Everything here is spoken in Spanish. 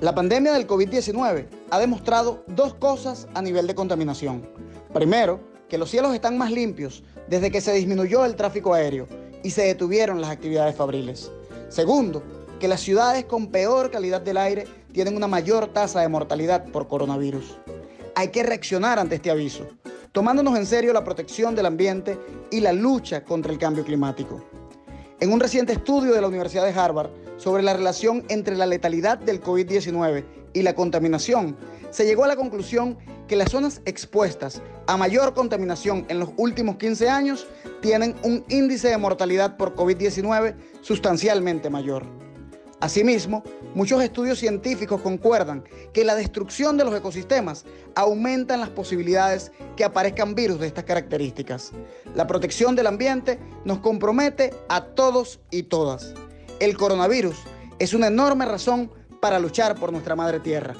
La pandemia del COVID-19 ha demostrado dos cosas a nivel de contaminación. Primero, que los cielos están más limpios desde que se disminuyó el tráfico aéreo y se detuvieron las actividades fabriles. Segundo, que las ciudades con peor calidad del aire tienen una mayor tasa de mortalidad por coronavirus. Hay que reaccionar ante este aviso, tomándonos en serio la protección del ambiente y la lucha contra el cambio climático. En un reciente estudio de la Universidad de Harvard sobre la relación entre la letalidad del COVID-19 y la contaminación, se llegó a la conclusión que las zonas expuestas a mayor contaminación en los últimos 15 años tienen un índice de mortalidad por COVID-19 sustancialmente mayor. Asimismo, muchos estudios científicos concuerdan que la destrucción de los ecosistemas aumenta las posibilidades que aparezcan virus de estas características. La protección del ambiente nos compromete a todos y todas. El coronavirus es una enorme razón para luchar por nuestra madre tierra.